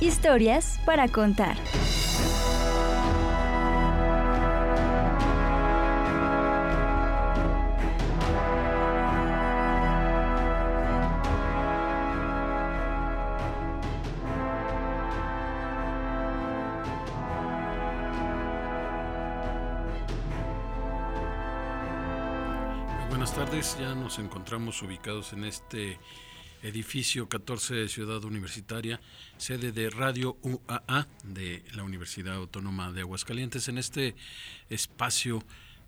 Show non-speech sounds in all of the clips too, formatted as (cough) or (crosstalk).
Historias para contar. Buenas tardes, ya nos encontramos ubicados en este edificio 14 de Ciudad Universitaria, sede de Radio UAA de la Universidad Autónoma de Aguascalientes, en este espacio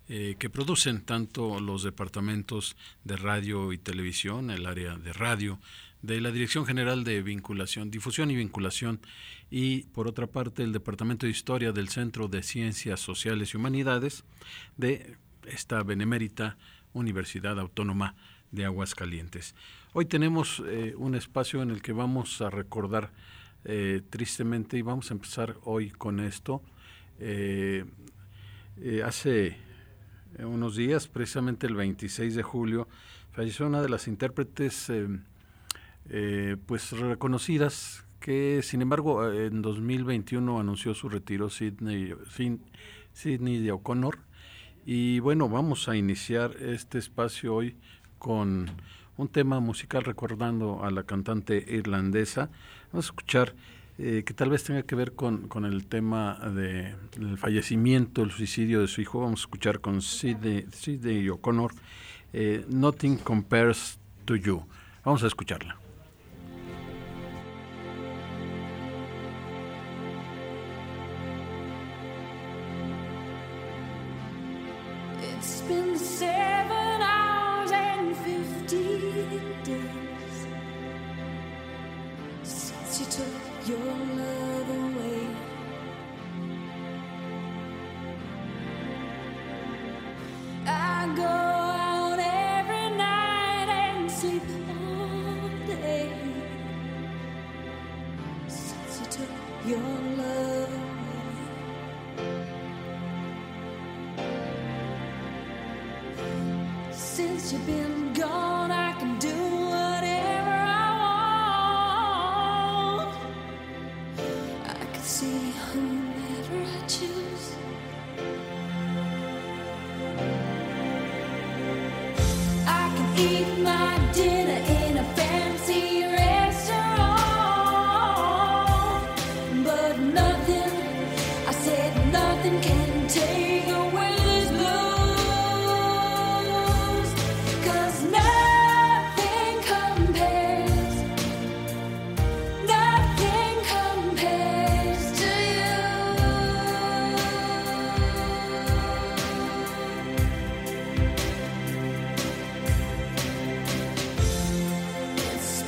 eh, que producen tanto los departamentos de radio y televisión, el área de radio, de la Dirección General de Vinculación, Difusión y Vinculación, y por otra parte el Departamento de Historia del Centro de Ciencias Sociales y Humanidades de esta benemérita Universidad Autónoma de Aguascalientes. Hoy tenemos eh, un espacio en el que vamos a recordar eh, tristemente y vamos a empezar hoy con esto. Eh, hace unos días, precisamente el 26 de julio, falleció una de las intérpretes pues reconocidas que sin embargo en 2021 anunció su retiro Sidney, Sidney de O'Connor y bueno vamos a iniciar este espacio hoy con un tema musical recordando a la cantante irlandesa. Vamos a escuchar eh, que tal vez tenga que ver con, con el tema del de fallecimiento, el suicidio de su hijo. Vamos a escuchar con Sidney, O'Connor, eh, Nothing Compares to You. Vamos a escucharla.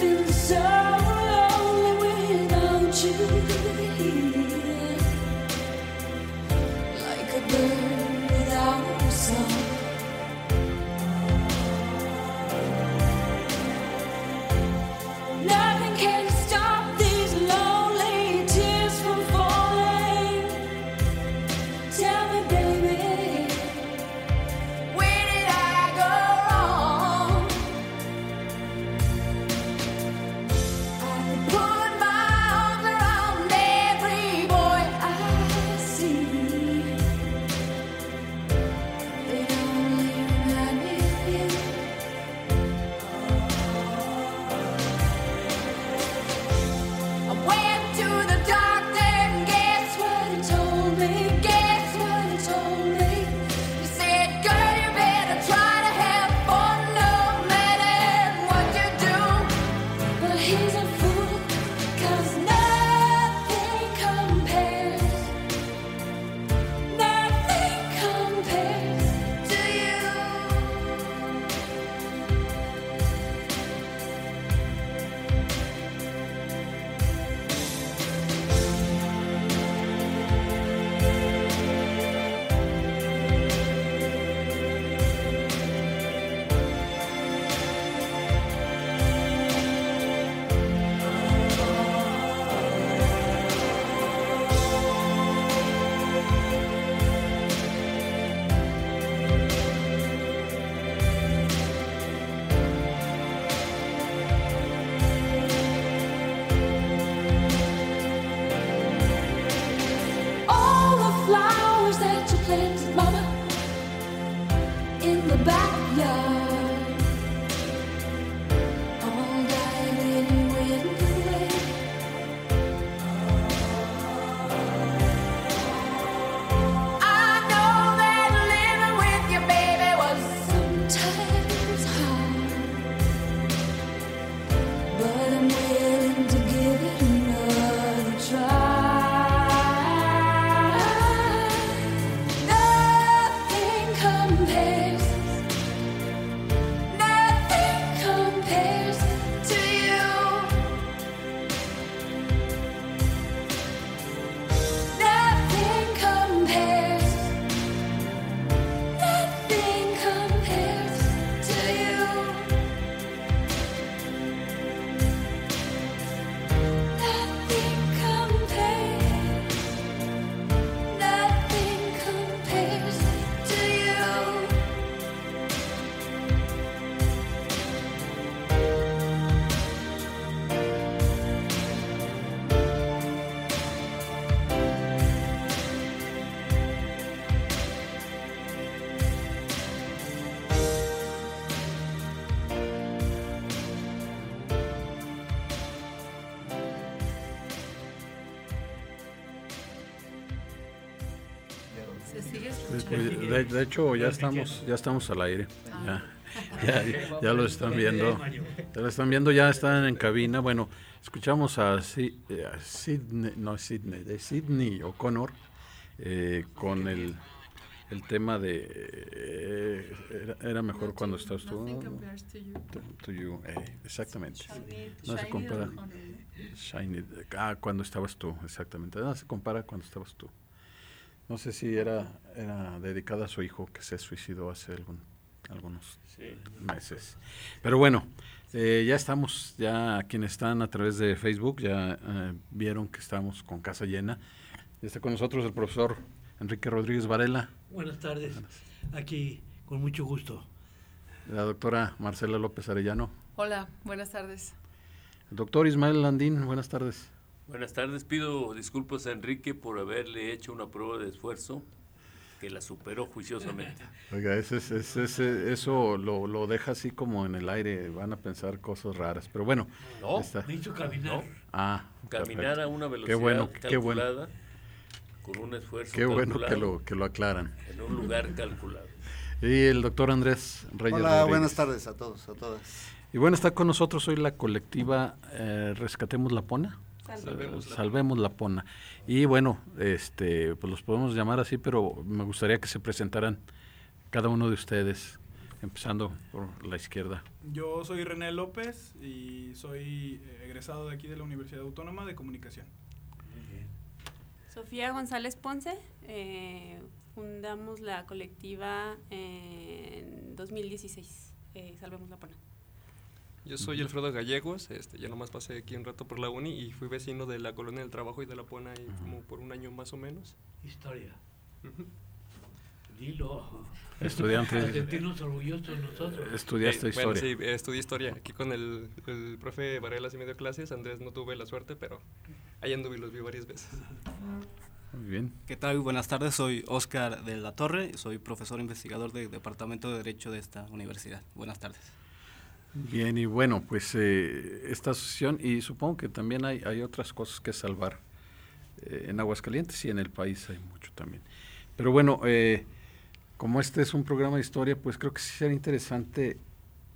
so backyard. De, hecho, ya estamos, ya estamos al aire. Ya, (laughs) ya, ya lo están viendo. Ya lo están viendo, ya están en cabina. Bueno, escuchamos a, Si- eh, a Sidney, no Sidney, de Sidney O'Connor eh, con el, el tema de eh, era, era mejor cuando estabas tú. To, to you, eh, exactamente. No se compara. Shiny, ah, cuando estabas tú, exactamente. No se compara cuando estabas tú. No sé si era, era dedicada a su hijo que se suicidó hace algún, algunos meses. Pero bueno, eh, ya estamos, ya quienes están a través de Facebook ya eh, vieron que estamos con casa llena. Ya está con nosotros el profesor Enrique Rodríguez Varela, Buenas tardes. Aquí, con mucho gusto. la doctora Marcela López Arellano, Hola, buenas tardes. el doctor Ismael Landín, buenas tardes. Buenas tardes, pido disculpas a Enrique por haberle hecho una prueba de esfuerzo que la superó juiciosamente. Oiga, ese, es- ese- ese- eso lo, lo deja así como en el aire, van a pensar cosas raras, pero bueno. No, está. Hizo caminar. No. Ah, Caminar perfecto. a una velocidad bueno, qué bueno. calculada con un esfuerzo Qué bueno que lo, que lo aclaran. en un lugar calculado. Y el doctor Andrés Reyes Hola, Rodríguez. buenas tardes a todos, a todas. Y bueno, está con nosotros hoy la colectiva eh, Rescatemos la Pona. Salvemos Salvemos la Pona. Y bueno, este, pues los podemos llamar así, pero me gustaría que se presentaran cada uno de ustedes, empezando por la izquierda. Yo soy René López y soy eh, egresado de aquí de la Universidad Autónoma de Comunicación. Sofía González Ponce, eh, fundamos la colectiva en 2016, eh, Salvemos la Pona. Yo soy Alfredo Gallegos, este, ya nomás pasé aquí un rato por la uni y fui vecino de la Colonia del Trabajo y de la Pona y como por un año más o menos. Historia. Dilo. Estudiante. Sentirnos orgullosos nosotros. Estudiaste Eh, historia. Bueno, sí, estudié historia. Aquí con el, el profe Varela sí me dio clases, Andrés no tuve la suerte, pero ahí anduve y los vi varias veces. Muy bien. ¿Qué tal? Buenas tardes, soy Oscar de la Torre, soy profesor investigador del Departamento de Derecho de esta universidad. Buenas tardes. Bien, y bueno, pues eh, esta asociación, y supongo que también hay, hay otras cosas que salvar eh, en Aguascalientes y en el país hay mucho también. Pero bueno, eh, como este es un programa de historia, pues creo que sí sería interesante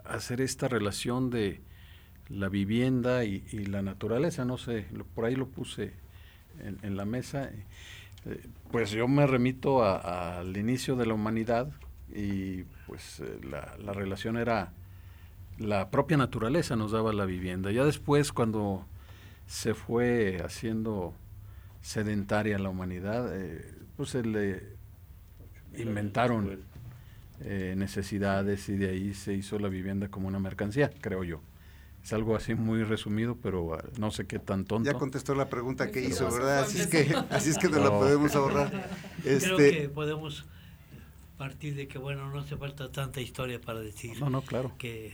hacer esta relación de la vivienda y, la naturaleza, no sé, lo- por ahí lo puse en, la mesa. eh, pues yo me remito al inicio de la humanidad y pues eh, la relación era la propia naturaleza nos daba la vivienda. Ya después, cuando se fue haciendo sedentaria la humanidad, eh, pues se le inventaron eh, necesidades y de ahí se hizo la vivienda como una mercancía, creo yo. Es algo así muy resumido, pero ah, no sé qué tan tonto. Ya contestó la pregunta que hizo, ¿verdad? Así es que, así es que nos la No. podemos ahorrar. Creo Este, que podemos partir de que, bueno, no hace falta tanta historia para decir No, no, claro. que,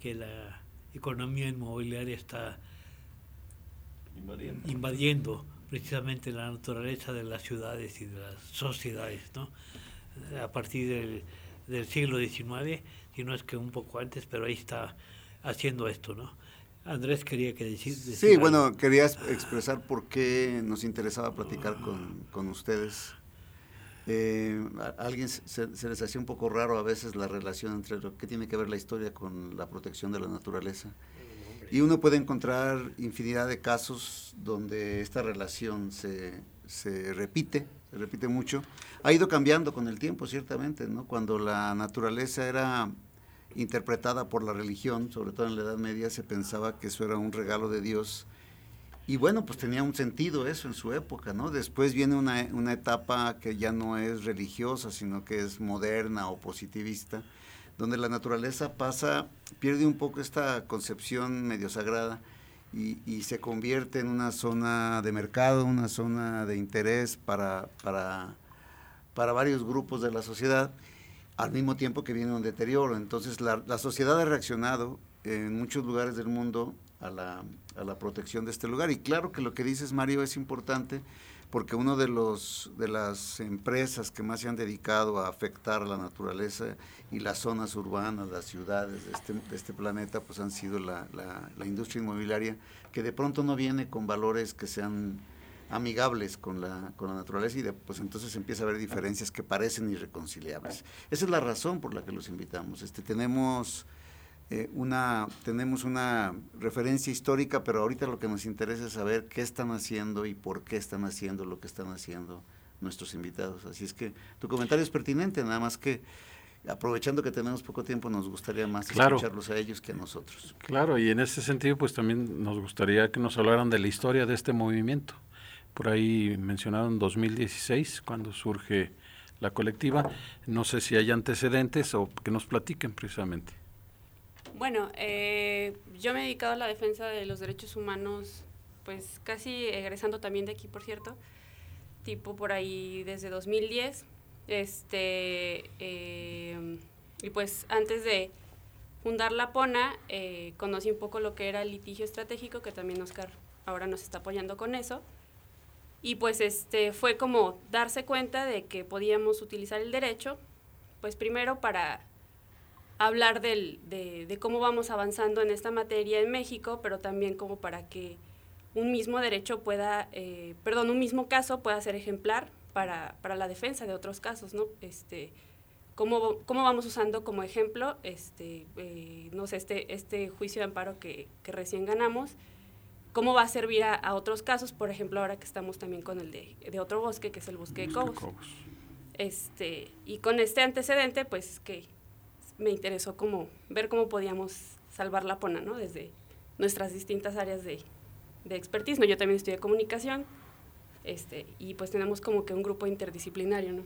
que la economía inmobiliaria está Invadiendo. invadiendo precisamente la naturaleza de las ciudades y de las sociedades, ¿no? A partir del- del siglo XIX, si no es que un poco antes, pero ahí está haciendo esto, ¿no? Andrés quería que decir... decir Sí, algo. bueno, quería es- expresar por qué nos interesaba platicar con, con ustedes. Eh, a alguien se, se les hacía un poco raro a veces la relación entre lo que tiene que ver la historia con la protección de la naturaleza. Y uno puede encontrar infinidad de casos donde esta relación se, se repite, se repite mucho. Ha ido cambiando con el tiempo, ciertamente, ¿no? Cuando la naturaleza era interpretada por la religión, sobre todo en la Edad Media, se pensaba que eso era un regalo de Dios. Y bueno, pues tenía un sentido eso en su época, ¿no? Después viene una, una etapa que ya no es religiosa, sino que es moderna o positivista, donde la naturaleza pasa, pierde un poco esta concepción medio sagrada y, se convierte en una zona de mercado, una zona de interés para, para, para varios grupos de la sociedad, al mismo tiempo que viene un deterioro. Entonces la, la sociedad ha reaccionado en muchos lugares del mundo a la, a la protección de este lugar. Y claro que lo que dices, Mario, es importante porque uno de los de las empresas que más se han dedicado a afectar la naturaleza y las zonas urbanas, las ciudades de este, este planeta, pues han sido la, la, la industria inmobiliaria, que de pronto no viene con valores que sean amigables con la, con la naturaleza y de, pues entonces empieza a haber diferencias que parecen irreconciliables. Esa es la razón por la que los invitamos. Este, tenemos eh, una, tenemos una referencia histórica, pero ahorita lo que nos interesa es saber qué están haciendo y por qué están haciendo lo que están haciendo nuestros invitados. Así es que tu comentario es pertinente, nada más que aprovechando que tenemos poco tiempo, nos gustaría más Claro. escucharlos a ellos que a nosotros. Claro, y en ese sentido, pues también nos gustaría que nos hablaran de la historia de este movimiento. Por ahí mencionaron 2016, cuando surge la colectiva. No sé si hay antecedentes o que nos platiquen precisamente. Bueno, eh, yo me he dedicado a la defensa de los derechos humanos, pues casi egresando también de aquí, por cierto, tipo por ahí desde 2010. Este, eh, y pues antes de fundar la PONA, eh, conocí un poco lo que era el litigio estratégico, que también Oscar ahora nos está apoyando con eso. Y pues este fue como darse cuenta de que podíamos utilizar el derecho, pues primero para hablar del, de, de cómo vamos avanzando en esta materia en México, pero también como para que un mismo derecho pueda, eh, perdón, un mismo caso pueda ser ejemplar para, para la defensa de otros casos, ¿no? Este, cómo, cómo vamos usando como ejemplo, este, eh, no sé, este, este juicio de amparo que, que recién ganamos, cómo va a servir a, a otros casos, por ejemplo, ahora que estamos también con el de, de otro bosque, que es el bosque de Cobos. Este, y con este antecedente, pues que me interesó como ver cómo podíamos salvar la pona, ¿no? Desde nuestras distintas áreas de, de expertise. Yo también estudié comunicación, este, y pues tenemos como que un grupo interdisciplinario, ¿no?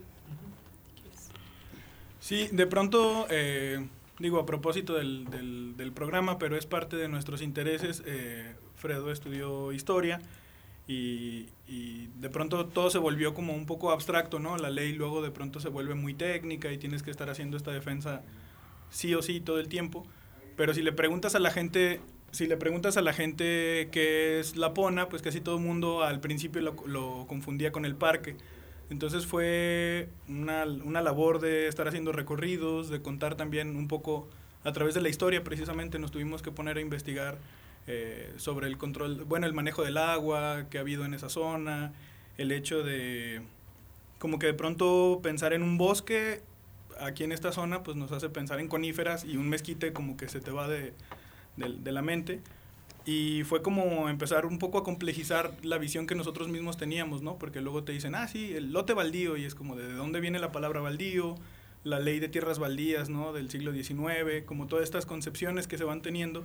Sí, de pronto, eh, digo, a propósito del, del, del programa, pero es parte de nuestros intereses, eh, Fredo estudió historia y, y de pronto todo se volvió como un poco abstracto, ¿no? La ley luego de pronto se vuelve muy técnica y tienes que estar haciendo esta defensa sí o sí todo el tiempo. Pero si le preguntas a la gente, si le preguntas a la gente qué es la pona, pues casi todo el mundo al principio lo, lo confundía con el parque. Entonces fue una, una labor de estar haciendo recorridos, de contar también un poco a través de la historia, precisamente nos tuvimos que poner a investigar eh, sobre el control, bueno, el manejo del agua que ha habido en esa zona, el hecho de como que de pronto pensar en un bosque aquí en esta zona pues nos hace pensar en coníferas y un mezquite como que se te va de, de, la mente. Y fue como empezar un poco a complejizar la visión que nosotros mismos teníamos, ¿no? Porque luego te dicen, ah, sí, el lote baldío, y es como de dónde viene la palabra baldío, la ley de tierras baldías, ¿no? Del siglo XIX, como todas estas concepciones que se van teniendo.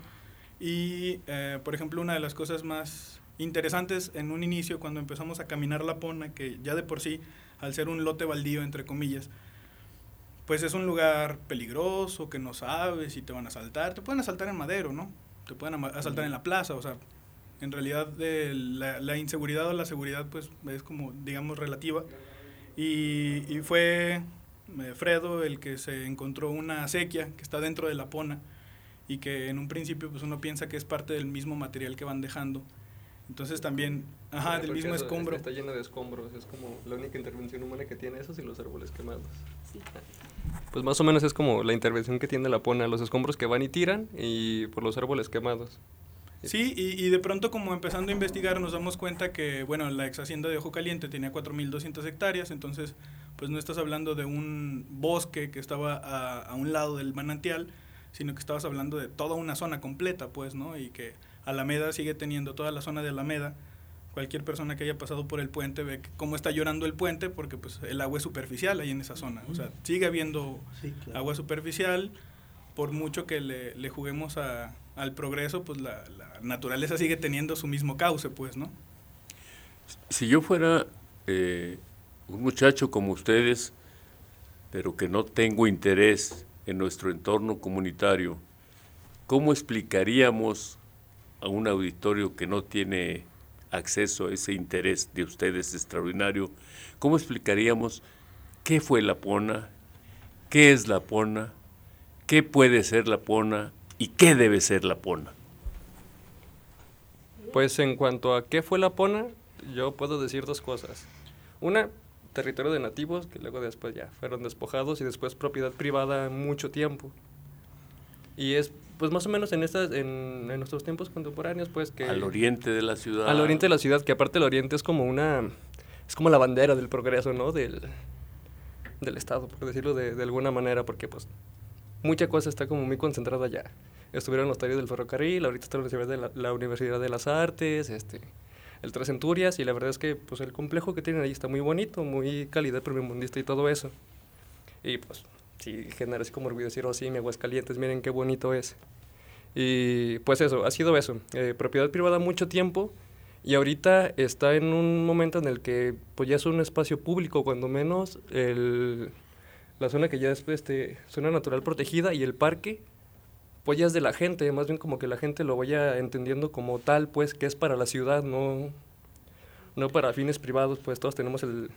Y, eh, por ejemplo, una de las cosas más interesantes en un inicio, cuando empezamos a caminar la Pona, que ya de por sí, al ser un lote baldío, entre comillas, pues es un lugar peligroso, que no sabes si te van a asaltar. Te pueden asaltar en Madero, ¿no? Te pueden asaltar en la plaza, o sea, en realidad de la, la inseguridad o la seguridad pues es como, digamos, relativa. Y, y fue eh, Fredo el que se encontró una acequia que está dentro de la pona y que en un principio pues uno piensa que es parte del mismo material que van dejando. Entonces también, ajá, del mismo eso escombro. Está lleno de escombros, es como la única intervención humana que tiene esos y los árboles quemados. pues más o menos es como la intervención que tiene la Pona, los escombros que van y tiran y por los árboles quemados. Sí, y, y de pronto como empezando a investigar nos damos cuenta que, bueno, la ex hacienda de Ojo Caliente tenía 4.200 hectáreas, entonces pues no estás hablando de un bosque que estaba a, a un lado del manantial, sino que estabas hablando de toda una zona completa, pues, ¿no? Y que Alameda sigue teniendo toda la zona de Alameda. Cualquier persona que haya pasado por el puente ve cómo está llorando el puente porque pues el agua es superficial ahí en esa zona. O sea, sigue habiendo Sí, claro. agua superficial. Por mucho que le, le juguemos a- al progreso, pues la, la naturaleza sigue teniendo su mismo cauce, pues, ¿no? Si yo fuera eh, un muchacho como ustedes, pero que no tengo interés en nuestro entorno comunitario, ¿cómo explicaríamos a un auditorio que no tiene acceso a ese interés de ustedes extraordinario, cómo explicaríamos qué fue la pona, qué es la pona, qué puede ser la pona y qué debe ser la pona? Pues en cuanto a qué fue la Pona, yo puedo decir dos cosas. Una, territorio de nativos, que luego después ya fueron despojados y después propiedad privada mucho tiempo. Y es pues más o menos en estas en, en nuestros tiempos contemporáneos pues que Al oriente de la ciudad. al oriente de la ciudad, que aparte el oriente es como una es como la bandera del progreso, ¿no? Del del estado, por decirlo de, de alguna manera, porque pues mucha cosa está como muy concentrada allá. Estuvieron los talleres del ferrocarril, ahorita está la Universidad de, la, la Universidad de las Artes, este, el Tres Centurias, y la verdad es que pues el complejo que tienen ahí está muy bonito, muy calidad primermundista y todo eso. Y pues sí, genera así como orgullo decir, oh sí, mi Aguascalientes, miren qué bonito es. Y pues eso, ha sido eso, eh, propiedad privada mucho tiempo, y ahorita está en un momento en el que pues ya es un espacio público, cuando menos el, la zona que ya es este, zona natural protegida y el parque, pues ya es de la gente, más bien como que la gente lo vaya entendiendo como tal, pues que es para la ciudad, no, no para fines privados, pues todos tenemos el,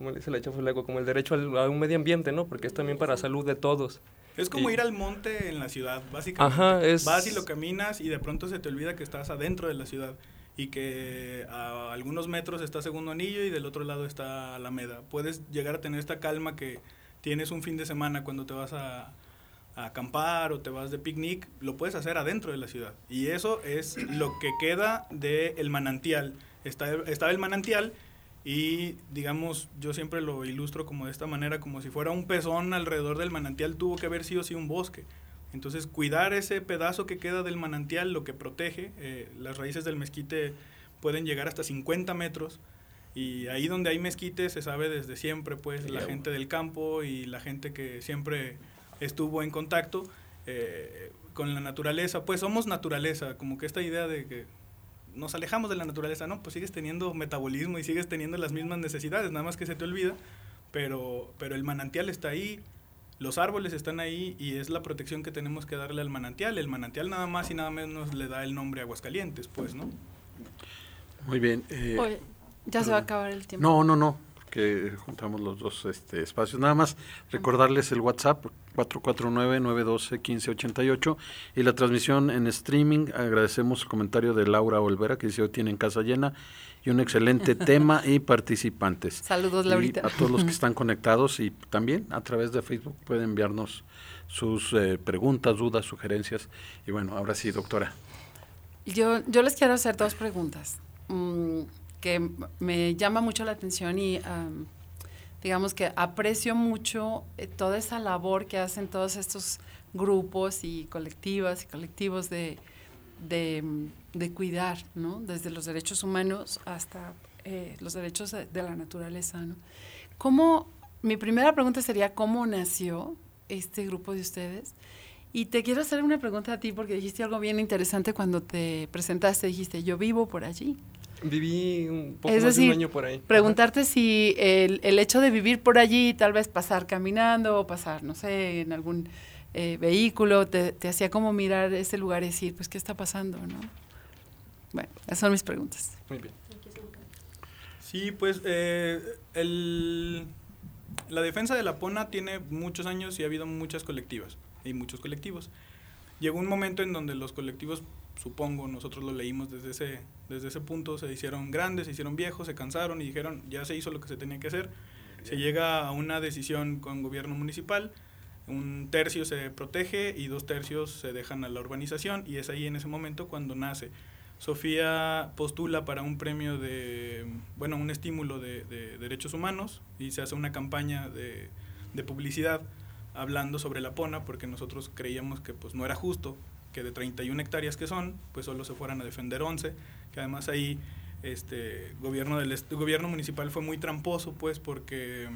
como le dice la Chafulago, como el derecho al- a un medio ambiente, ¿no? Porque es también para salud de todos. Es como Y- ir al monte en la ciudad, básicamente. Ajá, es- Vas y lo caminas y de pronto se te olvida que estás adentro de la ciudad y que a algunos metros está Segundo Anillo y del otro lado está Alameda. Puedes llegar a tener esta calma que tienes un fin de semana cuando te vas a, a acampar o te vas de picnic, lo puedes hacer adentro de la ciudad. Y eso es lo que queda del manantial. Está, estaba el manantial y digamos, yo siempre lo ilustro como de esta manera, como si fuera un pezón alrededor del manantial, tuvo que haber sido sí un bosque. Entonces, cuidar ese pedazo que queda del manantial, lo que protege, eh, las raíces del mezquite pueden llegar hasta 50 metros. Y ahí donde hay mezquite se sabe desde siempre, pues, la agua. gente del campo y la gente que siempre estuvo en contacto eh, con la naturaleza. Pues somos naturaleza, como que esta idea de que nos alejamos de la naturaleza, no, pues sigues teniendo metabolismo y sigues teniendo las mismas necesidades, nada más que se te olvida, pero, pero el manantial está ahí, los árboles están ahí y es la protección que tenemos que darle al manantial. El manantial nada más y nada menos le da el nombre Aguascalientes, pues, ¿no? Muy bien. eh, Oye, ya se va a acabar el tiempo. No, no, no, que juntamos los dos este, espacios. Nada más recordarles el WhatsApp 449-912-1588 y la transmisión en streaming. Agradecemos el comentario de Laura Olvera que dice hoy tienen casa llena y un excelente (laughs) tema y participantes. Saludos, Y Laurita. a todos los que (laughs) están conectados y también a través de Facebook pueden enviarnos sus eh, preguntas, dudas, sugerencias. Y bueno, ahora sí, doctora. Yo, yo les quiero hacer dos preguntas mm, que me llama mucho la atención y am, digamos que aprecio mucho eh, toda esa labor que hacen todos estos grupos y colectivas y colectivos de, de, mm, de cuidar, ¿no? Desde los derechos humanos hasta eh, los derechos de, de la naturaleza, ¿no? ¿Cómo, mi primera pregunta sería, ¿cómo nació este grupo de ustedes? Y te quiero hacer una pregunta a ti porque dijiste algo bien interesante cuando te presentaste. Dijiste, yo vivo por allí. Viví un poco Es más de un año por ahí. preguntarte si el, el hecho de vivir por allí, tal vez pasar caminando o pasar, no sé, en algún eh, vehículo, te, te hacía como mirar ese lugar y decir, pues, ¿qué está pasando? ¿no? Bueno, esas son mis preguntas. Muy bien. Sí, pues eh, el, la defensa de la Pona tiene muchos años y ha habido muchas colectivas y muchos colectivos. Llegó un momento en donde los colectivos, supongo, nosotros lo leímos desde ese, desde ese punto, se hicieron grandes, se hicieron viejos, se cansaron y dijeron, ya se hizo lo que se tenía que hacer, Se llega a una decisión con gobierno municipal, un tercio se protege y dos tercios se dejan a la urbanización y es ahí en ese momento cuando nace. Sofía postula para un premio de, bueno, un estímulo de, de derechos humanos y se hace una campaña de, de publicidad hablando sobre la pona porque nosotros creíamos que pues no era justo que de 31 hectáreas que son, pues solo se fueran a defender 11, que además ahí este gobierno del gobierno municipal fue muy tramposo pues porque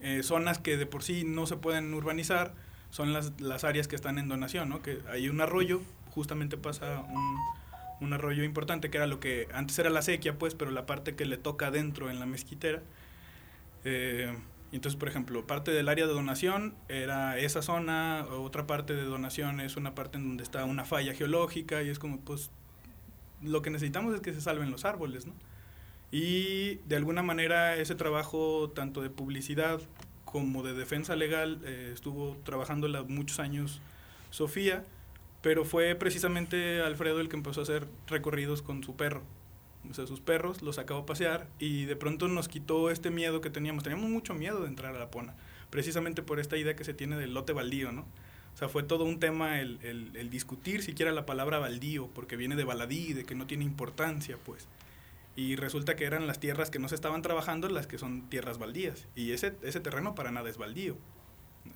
eh, zonas que de por sí no se pueden urbanizar son las, las áreas que están en donación, ¿no? Que hay un arroyo, justamente pasa un, un arroyo importante que era lo que antes era la sequía pues, pero la parte que le toca adentro en la mezquitera. Eh, entonces, por ejemplo, parte del área de donación era esa zona, otra parte de donación es una parte en donde está una falla geológica y es como, pues, lo que necesitamos es que se salven los árboles, ¿no? Y de alguna manera ese trabajo, tanto de publicidad como de defensa legal, eh, estuvo trabajando muchos años Sofía, pero fue precisamente Alfredo el que empezó a hacer recorridos con su perro. O sea, sus perros los sacaba a pasear y de pronto nos quitó este miedo que teníamos. Teníamos mucho miedo de entrar a la Pona, precisamente por esta idea que se tiene del lote baldío, ¿no? O sea, fue todo un tema el, el, discutir siquiera la palabra baldío, porque viene de baladí, de que no tiene importancia, pues. Y resulta que eran las tierras que no se estaban trabajando las que son tierras baldías. Y ese, ese terreno para nada es baldío.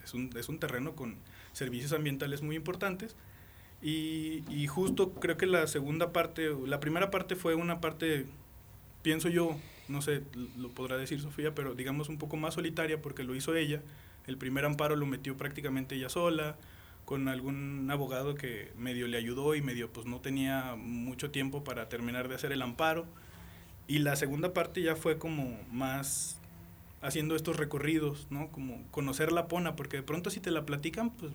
Es un, es un terreno con servicios ambientales muy importantes. Y, y justo creo que la segunda parte, la primera parte fue una parte, pienso yo, no sé, lo podrá decir Sofía, pero digamos un poco más solitaria porque lo hizo ella. El primer amparo lo metió prácticamente ella sola, con algún abogado que medio le ayudó y medio pues no tenía mucho tiempo para terminar de hacer el amparo. Y la segunda parte ya fue como más haciendo estos recorridos, ¿no? Como conocer la pona, porque de pronto si te la platican, pues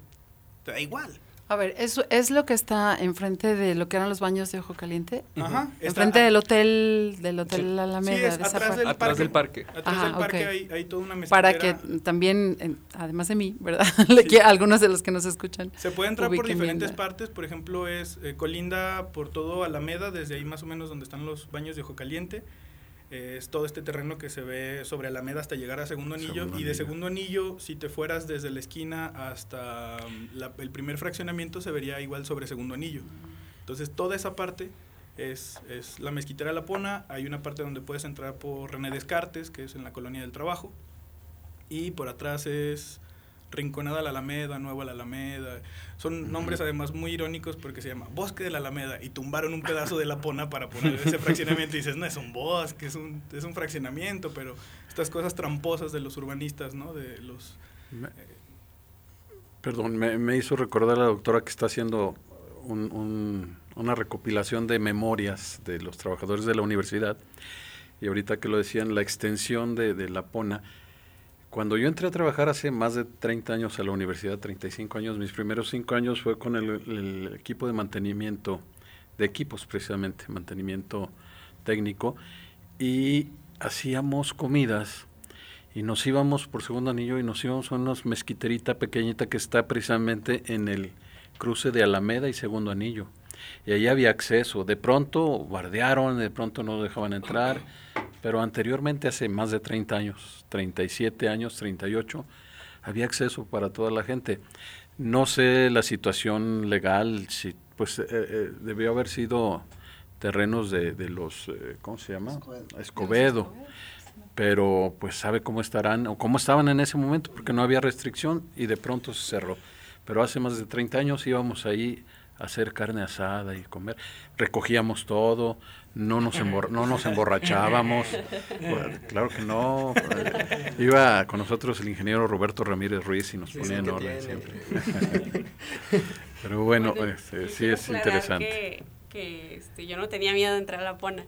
te da igual. A ver, ¿eso es lo que está enfrente de lo que eran los baños de Ojo Caliente? Ajá, está- Enfrente del hotel, del hotel Sí. Alameda. Sí, es de atrás del Atrás del parque. Atrás Ajá, del parque hay, hay toda una Para que también, en- además de mí, ¿verdad? (laughs) Sí. algunos de los que nos escuchan. Se puede entrar por bien diferentes partes, por ejemplo, es eh, colinda por todo Alameda, desde ahí más o menos donde están los baños de Ojo Caliente. Es todo este terreno que se ve sobre Alameda hasta llegar a Segundo Anillo. Segundo y de. Segundo Anillo, si te fueras desde la esquina hasta mm, la- el primer fraccionamiento, se vería igual sobre Segundo Anillo. Entonces, toda esa parte es, es la mezquitera La Pona. Hay una parte donde puedes entrar por René Descartes, que es en la Colonia del Trabajo. Y por atrás es Rinconada la Alameda, Nueva la Alameda. Son nombres además muy irónicos porque se llama Bosque de la Alameda y tumbaron un pedazo de la Pona para poner ese fraccionamiento y dices, no es un bosque, es un, es un fraccionamiento, pero estas cosas tramposas de los urbanistas, ¿no? De los... Me- Perdón, me, me hizo recordar a la doctora que está haciendo un- un- una recopilación de memorias de los trabajadores de la universidad. Y ahorita que lo decían, la extensión de, de la PONA. Cuando yo entré a trabajar hace más de 30 años a la universidad, 35 años, mis primeros 5 años fue con el, equipo de mantenimiento, de equipos precisamente, mantenimiento técnico, y hacíamos comidas y nos íbamos por segundo anillo y nos íbamos a una mezquiterita pequeñita que está precisamente en el cruce de Alameda y segundo anillo. Y ahí había acceso. De pronto bardearon, de pronto no dejaban entrar, pero anteriormente, hace más de 30 años, 37 años, 38, había acceso para toda la gente. No sé la situación legal, si pues eh, eh, debió haber sido terrenos de, de los, eh, ¿cómo se llama? Escobedo. Pero pues sabe cómo estarán o cómo estaban en ese momento, porque no había restricción y de pronto se cerró. Pero hace más de 30 años íbamos ahí a hacer carne asada y comer. Recogíamos todo, no nos, embor- no nos emborrachábamos. Bueno, (laughs) claro que no. Iba con nosotros el ingeniero Roberto Ramírez Ruiz y nos ponía sí en orden tiene. siempre. (laughs) Pero bueno, este, sí es interesante. Que, que, este, yo no tenía miedo de entrar a la pona.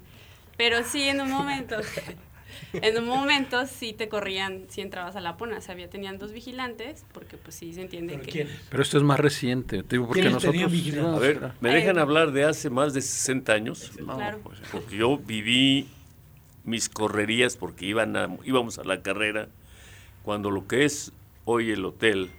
Pero sí, en un momento, (laughs) en un momento sí te corrían si entrabas a la pona. O sea, había, tenían dos vigilantes, porque pues sí se entiende ¿Pero que... quién? Pero esto es más reciente, te digo, porque ¿Quiénes tenían nosotros... vigilantes? A ver, ¿me dejan Eh, hablar de hace más de 60 años? No, Claro. pues, Porque yo viví mis correrías porque iban a- íbamos a la carrera cuando lo que es hoy el hotel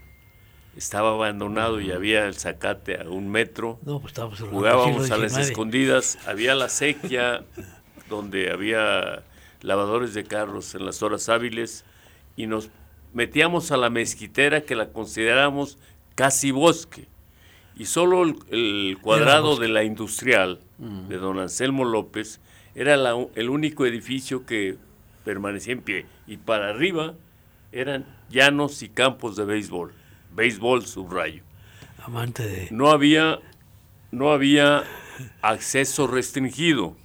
estaba abandonado y había el zacate a un metro. No, pues estábamos Jugábamos a las escondidas, había la sequía (laughs) donde había lavadores de carros en las horas hábiles y nos metíamos a la mezquitera que la consideramos casi bosque. Y solo el, el cuadrado de la industrial de don Anselmo López era la el único edificio que permanecía en pie. Y para arriba eran llanos y campos de béisbol. Béisbol subrayo. Amante de... No había, no había acceso restringido.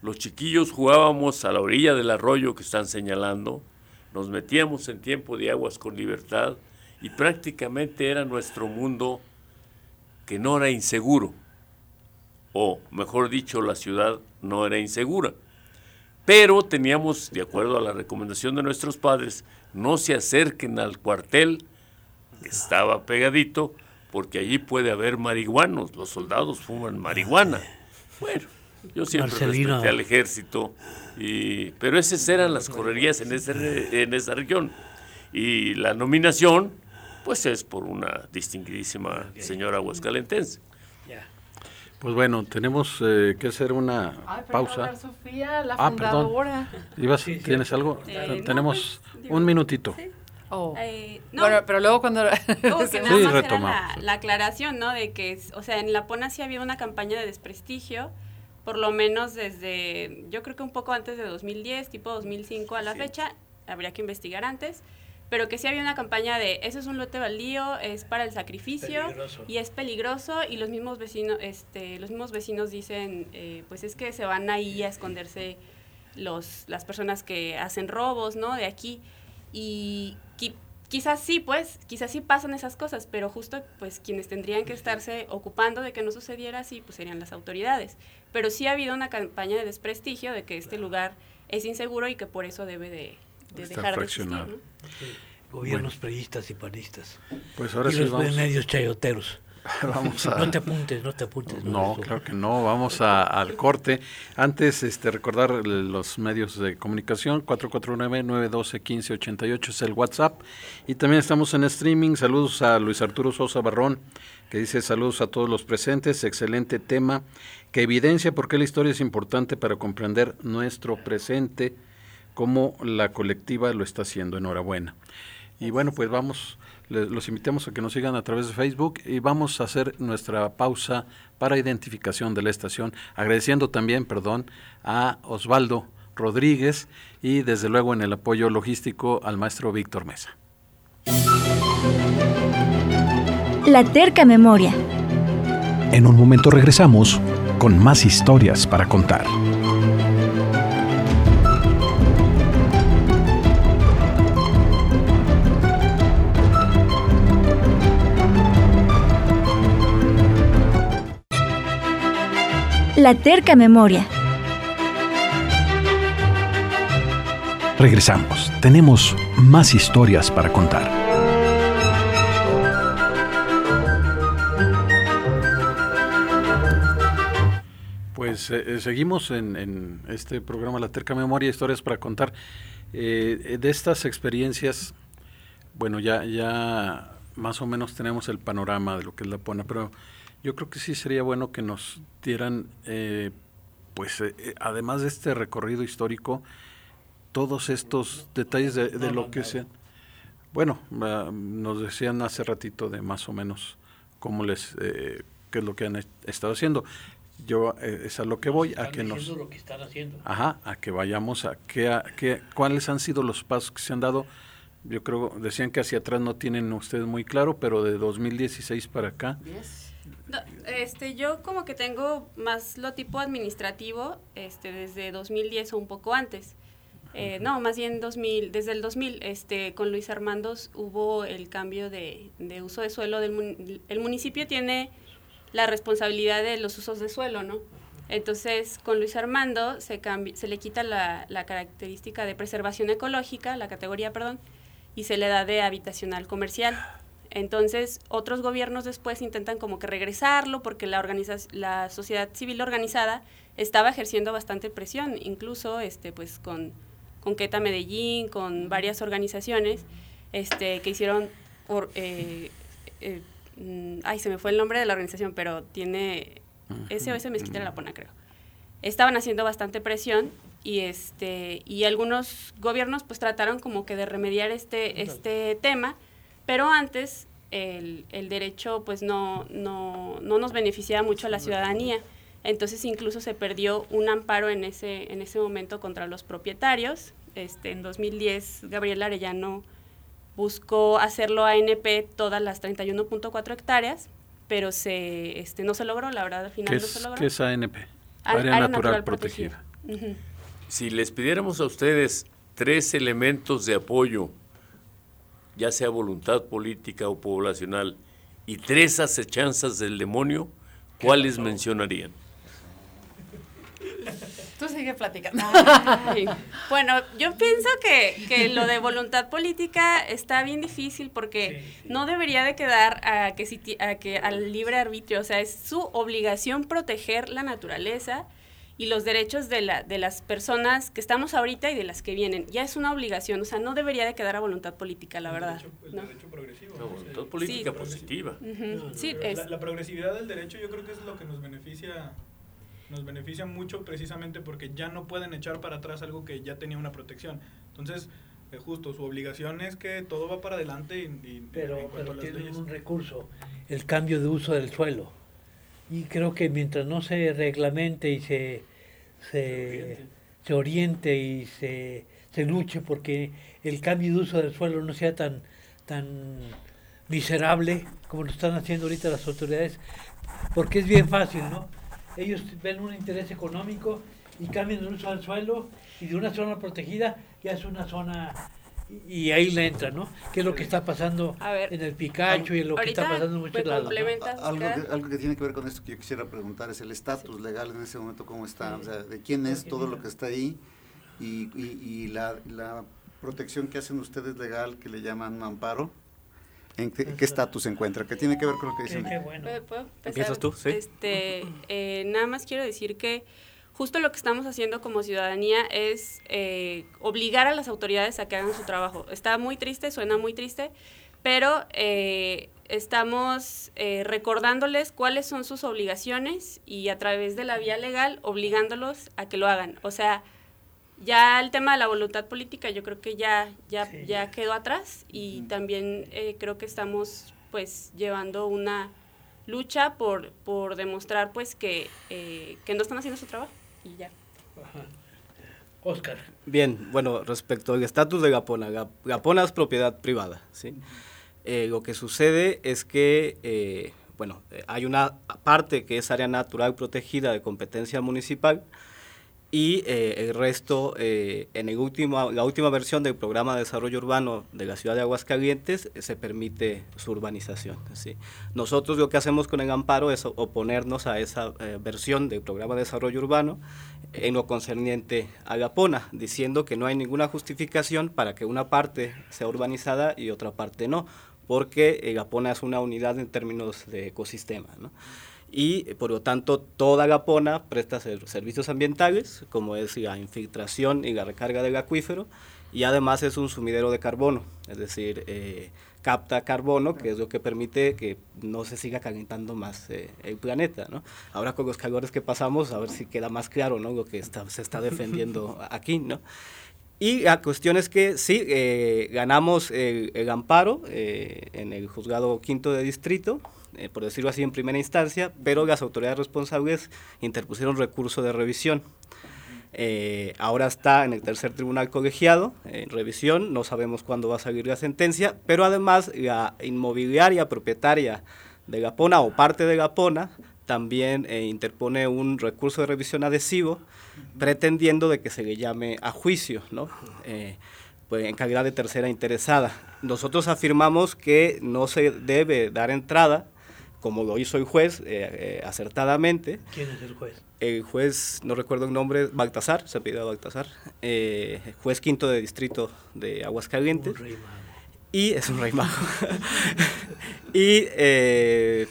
Los chiquillos jugábamos a la orilla del arroyo que están señalando, nos metíamos en tiempo de aguas con libertad y prácticamente era nuestro mundo que no era inseguro. O, mejor dicho, la ciudad no era insegura. Pero teníamos, de acuerdo a la recomendación de nuestros padres, no se acerquen al cuartel que estaba pegadito, porque allí puede haber marihuanos, los soldados fuman marihuana. Bueno, yo siempre Marcelino. respeté al ejército, y, pero esas eran las correrías en, ese re- en esa región. Y la nominación, pues es por una distinguidísima señora aguascalentense. Pues bueno, tenemos eh, que hacer una Ay, pausa. hablar Sofía, la Ah, perdón. fundadora. Ibas- ¿Tienes algo? Eh, no, tenemos pues, digo, un minutito. Oh. Eh, no, Bueno, pero luego cuando... (laughs) Como que (laughs) Sí, nada más era retomamos. la, la aclaración, ¿no? De que, o sea, en la PONA sí había una campaña de desprestigio, por lo menos desde, yo creo que un poco antes de 2010, tipo 2005 a la fecha, habría que investigar antes, pero que sí había una campaña de, eso es un lote baldío, es para el sacrificio Peligroso. y es peligroso y los mismos vecinos, este, los mismos vecinos dicen, eh, pues es que se van ahí a esconderse los, las personas que hacen robos, ¿no? De aquí. Y qui- quizás sí, pues, quizás sí pasan esas cosas, pero justo, pues, quienes tendrían que estarse ocupando de que no sucediera así, pues, serían las autoridades. Pero sí ha habido una campaña de desprestigio de que este lugar es inseguro y que por eso debe de, de dejar de existir. Gobiernos priistas y panistas. Pues ahora y sí los vamos. medios chayoteros. (laughs) Vamos a- No te apuntes, no te apuntes. No, claro que no. Vamos a- al corte. Antes, este, recordar los medios de comunicación. 449-912-1588 es el WhatsApp. Y también estamos en streaming. Saludos a Luis Arturo Sosa Barrón, que dice saludos a todos los presentes. Excelente tema que evidencia por qué la historia es importante para comprender nuestro presente, como la colectiva lo está haciendo. Enhorabuena. Y bueno, pues vamos, los invitamos a que nos sigan a través de Facebook y vamos a hacer nuestra pausa para identificación de la estación, agradeciendo también, perdón, a Osvaldo Rodríguez y desde luego en el apoyo logístico al maestro Víctor Mesa. La terca memoria. En un momento regresamos con más historias para contar. La terca memoria. Regresamos. Tenemos más historias para contar. Pues eh, eh, seguimos en, en este programa La Terca Memoria, historias para contar. Eh, eh, de estas experiencias, bueno, ya, ya más o menos tenemos el panorama de lo que es la PONA, pero yo creo que sí sería bueno que nos dieran, eh, pues eh, eh, además de este recorrido histórico, todos estos detalles de, de lo que se... Bueno, ah, nos decían hace ratito de más o menos cómo les, eh, qué es lo que han est- estado haciendo. Yo eh, es a lo que voy, a que nos... lo que están haciendo. Ajá, a que vayamos a qué, a qué- cuáles han sido los pasos que se han dado. Yo creo, decían que hacia atrás no tienen ustedes muy claro, pero de 2016 para acá. No, este, yo como que tengo más lo tipo administrativo este, desde 2010 o un poco antes. Eh, no, más bien 2000, desde el 2000, este, con Luis Armando hubo el cambio de, de uso de suelo. Del el municipio tiene la responsabilidad de los usos de suelo, ¿no? Entonces, con Luis Armando se, cambi- se le quita la, la característica de preservación ecológica, la categoría, perdón, y se le da de habitacional comercial. Entonces, otros gobiernos después intentan como que regresarlo porque la, organiza- la sociedad civil organizada estaba ejerciendo bastante presión, incluso este, pues, con, con Queta Medellín, con varias organizaciones este, que hicieron... or- eh, eh, mm, ay, se me fue el nombre de la organización, pero tiene SOS Mezquitera La Pona, creo. Estaban haciendo bastante presión y este y algunos gobiernos pues trataron como que de remediar este este tema pero antes el, el derecho pues no, no, no nos beneficiaba mucho a la ciudadanía. Entonces incluso se perdió un amparo en ese en ese momento contra los propietarios. Este en 2010 Gabriel Arellano buscó hacerlo ANP todas las 31.4 hectáreas pero se este no se logró la verdad al final ¿Qué no se logró. qué es ANP? Área, Natural, Protegida. Si les pidiéramos a ustedes tres elementos de apoyo, ya sea voluntad política o poblacional, y tres acechanzas del demonio, ¿cuáles mencionarían? Tú sigue platicando. Ay, (laughs) Bueno, yo pienso que, que lo de voluntad política está bien difícil porque no debería de quedar a que, a que al libre arbitrio, o sea, es su obligación proteger la naturaleza y los derechos de, la, de las personas que estamos ahorita y de las que vienen. Ya es una obligación, o sea, no debería de quedar a voluntad política, la verdad. ¿no? La voluntad política positiva. Sí, la, es, la progresividad del derecho yo creo que es lo que nos beneficia nos beneficia mucho precisamente porque ya no pueden echar para atrás algo que ya tenía una protección. Entonces, eh, justo su obligación es que todo va para adelante y, y- pero, en pero a las tienen leyes. un recurso, el cambio de uso del suelo. Y creo que mientras no se reglamente y se, se, se oriente y se, se luche porque el cambio de uso del suelo no sea tan, tan miserable como lo están haciendo ahorita las autoridades, porque es bien fácil, ¿no? Ellos ven un interés económico y cambian el uso del suelo y de una zona protegida ya es una zona y ahí le entra, ¿no? ¿Qué es lo que está pasando en el Picacho y en lo que está pasando en muchos lados? ¿no? Algo que, algo que tiene que ver con esto que yo quisiera preguntar es el estatus legal en ese momento, cómo está, o sea, de quién es todo lo que está ahí y, y- y la, la protección que hacen ustedes legal que le llaman amparo. ¿En qué qué estatus se encuentra? Que tiene que ver con lo que dicen. ¿Puedo- puedo empezar? Empiezas tú, sí. Este, eh, nada más quiero decir que justo lo que estamos haciendo como ciudadanía es eh, obligar a las autoridades a que hagan su trabajo. Está muy triste, suena muy triste, pero eh, estamos eh, recordándoles cuáles son sus obligaciones y a través de la vía legal obligándolos a que lo hagan. O sea, ya el tema de la voluntad política yo creo que ya ya ya quedó atrás y también creo que estamos pues llevando una lucha por por demostrar pues que que no están haciendo su trabajo y ya Oscar. Bien, bueno, respecto al estatus de Gapona, Gap- Gapona es propiedad privada, ¿sí? Eh, lo que sucede es que, eh, bueno, eh, hay una parte que es área natural protegida de competencia municipal y eh, el resto, eh, en el último, la última versión del programa de desarrollo urbano de la ciudad de Aguascalientes, eh, se permite su urbanización. ¿sí? Nosotros lo que hacemos con el amparo es oponernos a esa eh, versión del programa de desarrollo urbano en lo concerniente a Gapona, diciendo que no hay ninguna justificación para que una parte sea urbanizada y otra parte no, porque eh, Gapona es una unidad en términos de ecosistema. ¿no? Y por lo tanto toda Gapona presta ser- servicios ambientales, como es la infiltración y la recarga del acuífero, y además es un sumidero de carbono, es decir, eh, capta carbono, que es lo que permite que no se siga calentando más eh, el planeta. ¿no? Ahora con los calores que pasamos, a ver si queda más claro ¿no? lo que está- se está defendiendo (laughs) aquí. ¿no? Y la cuestión es que sí, eh, ganamos el, el amparo eh, en el juzgado quinto de distrito, eh, por decirlo así en primera instancia, pero las autoridades responsables interpusieron recurso de revisión. Eh, ahora está en el tercer tribunal colegiado, en revisión, no sabemos cuándo va a salir la sentencia, pero además la inmobiliaria propietaria de Gapona o parte de Gapona también eh, interpone un recurso de revisión adhesivo pretendiendo de que se le llame a juicio, ¿no? Eh, pues en calidad de tercera interesada. Nosotros afirmamos que no se debe dar entrada, como lo hizo el juez eh, eh, acertadamente. ¿Quién es el juez? El juez, no recuerdo el nombre, Baltasar, se pidió Baltasar, eh, juez quinto de distrito de Aguascalientes. Y es un rey mago. (laughs) y eh,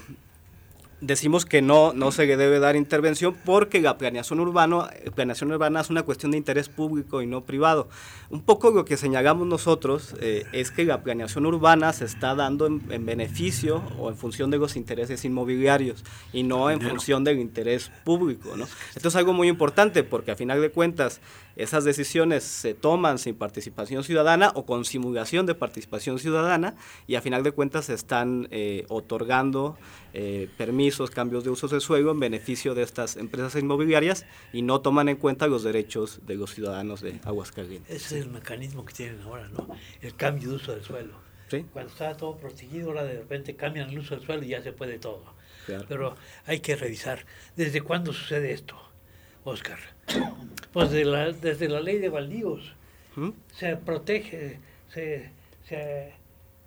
decimos que no, no se debe dar intervención porque la planeación, urbano, eh, planeación urbana es una cuestión de interés público y no privado. Un poco lo que señalamos nosotros eh, es que la planeación urbana se está dando en, en beneficio o en función de los intereses inmobiliarios y no en función del interés público. ¿no? Esto es algo muy importante porque a final de cuentas esas decisiones se toman sin participación ciudadana o con simulación de participación ciudadana y a final de cuentas se están eh, otorgando eh, permisos, cambios de usos de suelo en beneficio de estas empresas inmobiliarias y no toman en cuenta los derechos de los ciudadanos de Aguascalientes. Ese es el mecanismo que tienen ahora, ¿no? El cambio de uso del suelo. Cuando está todo protegido, ahora de repente cambian el uso del suelo y ya se puede todo. Pero hay que revisar. ¿Desde cuándo sucede esto, Oscar? Pues de la, desde la ley de baldíos. ¿Mm? Se protege, se, se,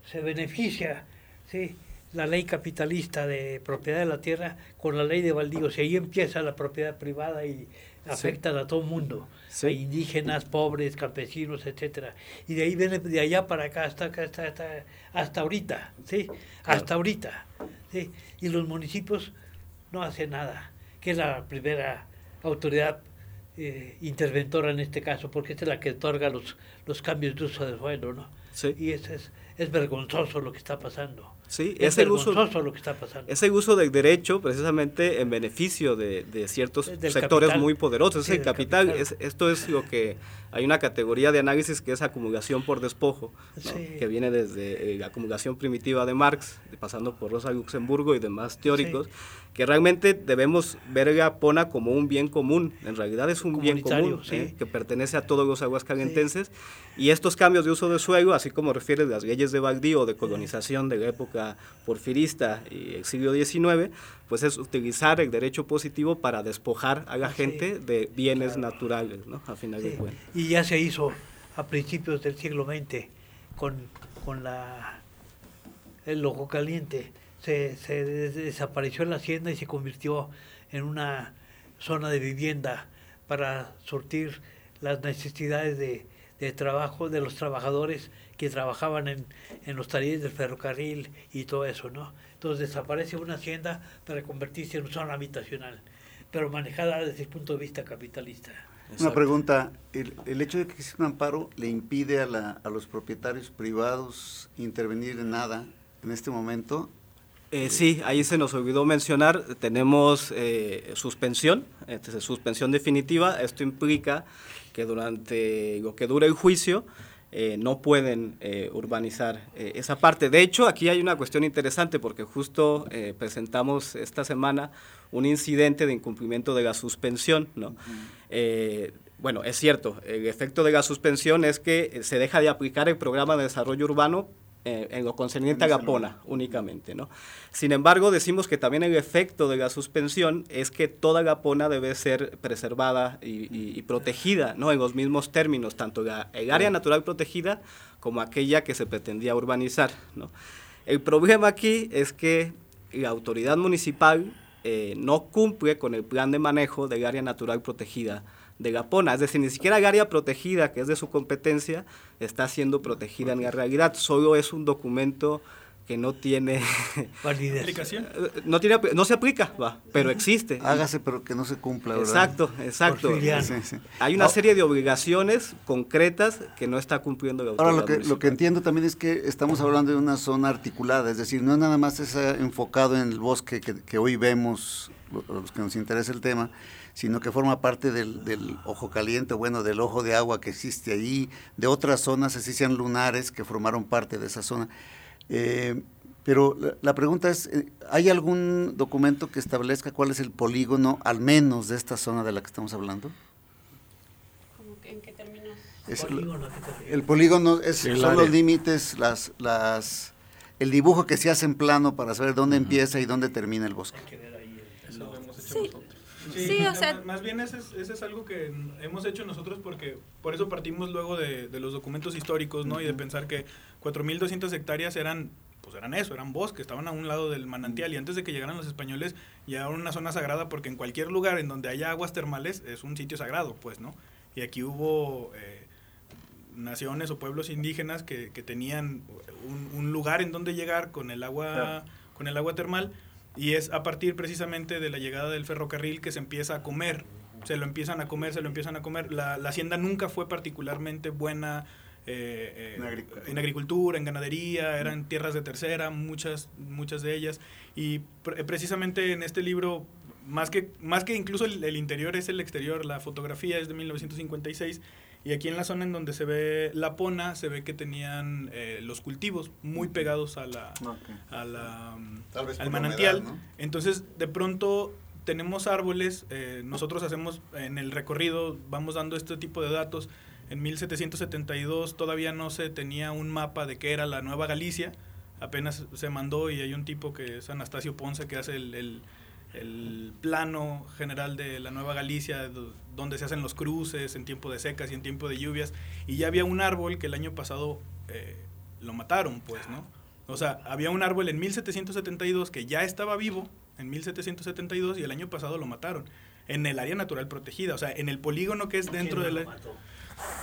se beneficia, ¿sí? la ley capitalista de propiedad de la tierra con la ley de baldíos y ahí empieza la propiedad privada y afecta a todo el mundo, indígenas, pobres, campesinos, etcétera. Y de ahí viene de allá para acá hasta hasta, hasta, hasta ahorita, sí, hasta ahorita, sí. Y los municipios no hacen nada, que es la primera autoridad eh, interventora en este caso, porque esta es la que otorga los, los cambios de uso del suelo, ¿no? Y es, es, es vergonzoso lo que está pasando. Sí, es uso, lo que está pasando. ese uso del derecho precisamente en beneficio de, de ciertos Del sectores capital. muy poderosos. Sí, es el capital, capital. es- esto es lo que hay una categoría de análisis que es acumulación por despojo, ¿no? Sí. que viene desde eh, la acumulación primitiva de Marx, pasando por Rosa Luxemburgo y demás teóricos, que realmente debemos ver la pona como un bien común. En realidad es un bien común sí. ¿eh? que pertenece a todos los aguascalentenses y estos cambios de uso de suelo, así como refiere las leyes de baldío de colonización de la época porfirista y el siglo XIX, pues es utilizar el derecho positivo para despojar a la gente de bienes naturales, ¿no? A final de cuentas. Y ya se hizo a principios del siglo XX con, con la, el ojo caliente. Se, se des- desapareció la hacienda y se convirtió en una zona de vivienda para surtir las necesidades de, de trabajo de los trabajadores que trabajaban en, en los talleres del ferrocarril y todo eso, ¿no? Entonces desaparece una hacienda para convertirse en una zona habitacional, pero manejada desde el punto de vista capitalista. Una pregunta, ¿el, el hecho de que exista un amparo le impide a, la- a los propietarios privados intervenir en nada en este momento? Eh, sí, ahí se nos olvidó mencionar, tenemos eh, suspensión, este, suspensión definitiva. Esto implica que durante lo que dure el juicio eh, no pueden eh, urbanizar eh, esa parte. De hecho, aquí hay una cuestión interesante porque justo presentamos esta semana un incidente de incumplimiento de la suspensión, ¿no? Bueno, es cierto, el efecto de la suspensión es que se deja de aplicar el programa de desarrollo urbano eh, en lo concerniente a En la ese PONA únicamente, ¿no? Sin embargo, decimos que también el efecto de la suspensión es que toda la PONA debe ser preservada y, y- y protegida, ¿no? En los mismos términos, tanto la- el área natural protegida como aquella que se pretendía urbanizar, ¿no? El problema aquí es que la autoridad municipal eh, no cumple con el plan de manejo del área natural protegida de la PONA. Es decir, ni siquiera área protegida, que es de su competencia, está siendo protegida en la realidad. Solo es un documento que no tiene... (laughs) Validez. ¿Aplicación? No, tiene, no se aplica, va, pero existe. Hágase, pero que no se cumpla, ¿verdad? Exacto, exacto. Porfiriano. Sí, sí. Hay una serie de obligaciones concretas que no está cumpliendo la autoridad Ahora, lo que, lo que entiendo también es que estamos hablando de una zona articulada, es decir, no nada más es eh, enfocado en el bosque que, que hoy vemos, lo- los que nos interesa el tema, sino que forma parte del, del ojo caliente, bueno, del ojo de agua que existe ahí, de otras zonas, así sean lunares, que formaron parte de esa zona. Eh, pero la, la pregunta es, eh, ¿hay algún documento que establezca cuál es el polígono, al menos de esta zona de la que estamos hablando? ¿En qué términos? Es Polígono, ¿a qué? El polígono es, El son área. los límites, las, las, el dibujo que se hace en plano para saber dónde empieza y dónde termina el bosque. Sí. Sí, Sí, o sea- más bien ese es, ese es algo que hemos hecho nosotros porque por eso partimos luego de, de los documentos históricos, ¿no? Y de pensar que 4.200 hectáreas eran, pues eran eso, eran bosques, estaban a un lado del manantial y antes de que llegaran los españoles ya era una zona sagrada porque en cualquier lugar en donde haya aguas termales es un sitio sagrado, pues, ¿no? Y aquí hubo eh, naciones o pueblos indígenas que, que tenían un, un lugar en donde llegar con el agua, Claro. con el agua termal y es a partir precisamente de la llegada del ferrocarril que se empieza a comer. Se lo empiezan a comer, se lo empiezan a comer. La, la hacienda nunca fue particularmente buena eh, eh, En agricultura. en agricultura, en ganadería, eran tierras de tercera, muchas, muchas de ellas. Y pre- precisamente en este libro más que, más que incluso el, el interior es el exterior, la fotografía es de 1956 y aquí en la zona en donde se ve la pona se ve que tenían eh, los cultivos muy pegados a la, a la mm, Tal vez al manantial. humedad, ¿no? Entonces, de pronto tenemos árboles, eh, nosotros hacemos en el recorrido, vamos dando este tipo de datos. En 1772 todavía no se tenía un mapa de qué era la Nueva Galicia, apenas se mandó y hay un tipo que es Anastasio Ponce que hace el, el- el plano general de la Nueva Galicia, do- donde se hacen los cruces en tiempo de secas y en tiempo de lluvias, y ya había un árbol que el año pasado eh, lo mataron, pues, ¿no? O sea, había un árbol en 1772 que ya estaba vivo, en 1772, y el año pasado lo mataron, en el área natural protegida, o sea, en el polígono que es dentro de la...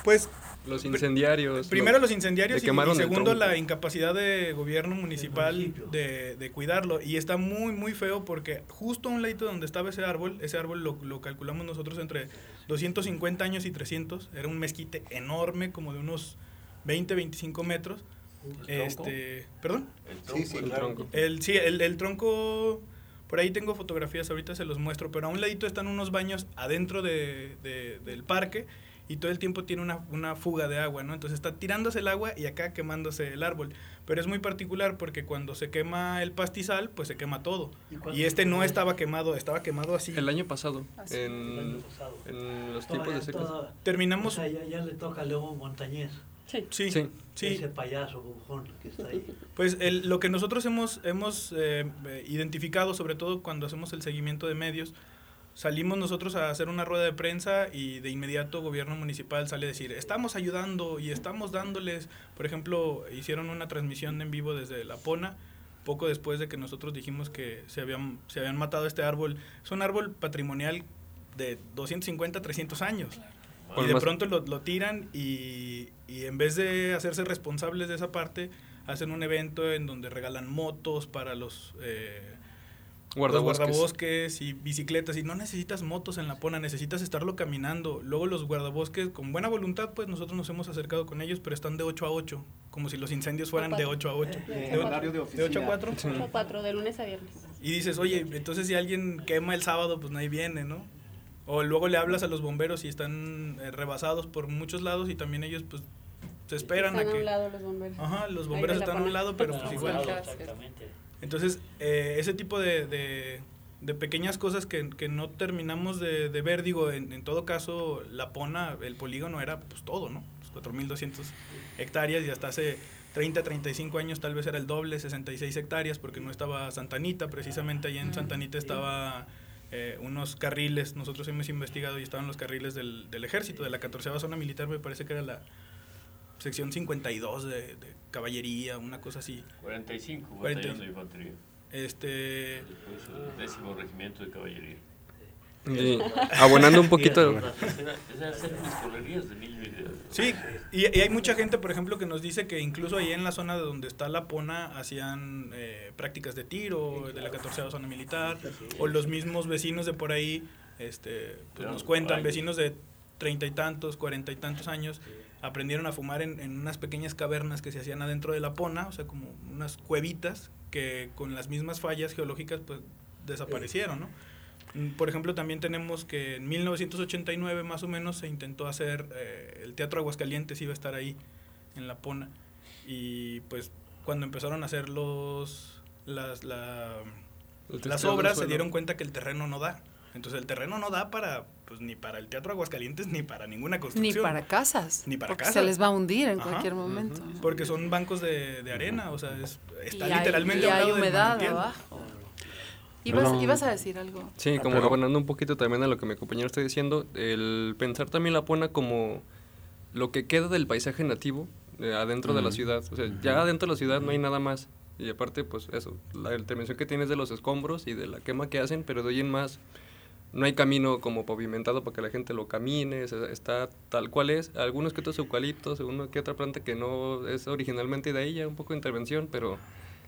Pues Los incendiarios. Primero lo- los incendiarios y, el segundo tronco. la incapacidad de gobierno municipal de, de cuidarlo. Y está muy, muy feo porque justo a un ladito donde estaba ese árbol, ese árbol lo, lo calculamos nosotros entre 250 años y 300, era un mezquite enorme, como de unos 20, 25 metros. Este, ¿Perdón? Sí, sí, El claro. tronco. El, sí, el, el tronco, por ahí tengo fotografías, ahorita se los muestro, pero a un ladito están unos baños adentro de, de- del parque y todo el tiempo tiene una, una fuga de agua, ¿no? Entonces está tirándose el agua y acá quemándose el árbol. Pero es muy particular porque cuando se quema el pastizal, pues se quema todo. Y este no estaba quemado, estaba quemado así. El año pasado, Así. El en, año pasado. en los tiempos de secas. toda- Terminamos... o sea, ya, ya le toca León Montañés, Sí, Sí. sí. ese payaso bufón que está ahí. Pues el- lo que nosotros hemos, hemos eh, eh, identificado, sobre todo cuando hacemos el seguimiento de medios, salimos nosotros a hacer una rueda de prensa y de inmediato gobierno municipal sale a decir, estamos ayudando y estamos dándoles, por ejemplo, hicieron una transmisión en vivo desde La Pona, poco después de que nosotros dijimos que se habían, se habían matado este árbol. Es un árbol patrimonial de 250, 300 años. Por Y de más- pronto lo, lo tiran y, y en vez de hacerse responsables de esa parte, hacen un evento en donde regalan motos para los, eh, los Guardabosques. guardabosques y bicicletas. Y no necesitas motos en la pona, necesitas estarlo caminando. Luego los guardabosques, con buena voluntad, pues nosotros nos hemos acercado con ellos, pero están de 8 a 8, como si los incendios fueran de 8 a 8. Eh, De, horario de de 8 a 4. O cuatro, de lunes a viernes. Y dices, oye, entonces si alguien quema el sábado, pues nadie viene, ¿no? O luego le hablas a los bomberos y están eh, rebasados por muchos lados y también ellos, pues, se esperan Están a a que... un lado los bomberos. Ajá, los bomberos de la están a un lado, pero pues igual. exactamente. Entonces, eh, ese tipo de, de- de pequeñas cosas que, que no terminamos de, de ver, digo, en, en todo caso, la Pona, el polígono era pues todo, ¿no? Pues, 4.200 hectáreas y hasta hace 30, 35 años tal vez era el doble, 66 hectáreas, porque no estaba Santanita, precisamente ahí en Santanita estaba eh, unos carriles, nosotros hemos investigado y estaban los carriles del, del ejército, de la 14 zona militar, me parece que era la sección 52 de, de caballería, una cosa así. 45 Cuarenta y- batallón de infantería. Este, Después el décimo regimiento de caballería. Y abonando un poquito. Sí, y, y hay mucha gente, por ejemplo, que nos dice que incluso ahí en la zona de donde está la Pona hacían eh, prácticas de tiro de la 14 zona militar, o los mismos vecinos de por ahí este, pues nos cuentan, vecinos de treinta y tantos, cuarenta y tantos años, aprendieron a fumar en, en unas pequeñas cavernas que se hacían adentro de la Pona, o sea, como unas cuevitas que con las mismas fallas geológicas pues desaparecieron, ¿no? Mm, Por ejemplo, también tenemos que en 1989 más o menos se intentó hacer, eh, el Teatro Aguascalientes iba a estar ahí, en La Pona, y pues cuando empezaron a hacer los, las, la- las obras se dieron cuenta que el terreno no da. Entonces el terreno no da para, pues ni para el Teatro Aguascalientes ni para ninguna Ni construcción. para casas. Ni para porque casas. se les va a hundir en Ajá. cualquier momento. Porque son bancos de, de arena, o sea, es- está y hay, literalmente y a un hay lado humedad abajo. Ibas, ibas a decir algo. Sí, como Pero- abonando un poquito también a lo que mi compañero está diciendo, el pensar también la pona como lo que queda del paisaje nativo eh, adentro de la ciudad. O sea, ya adentro de la ciudad no hay nada más. Y aparte, pues eso, la intervención que tienes de los escombros y de la quema que hacen, pero de ahí en más no hay camino como pavimentado para que la gente lo camine, está tal cual es. Algunos que otros eucaliptos, uno que otra planta que no es originalmente de ahí, ya un poco de intervención, pero,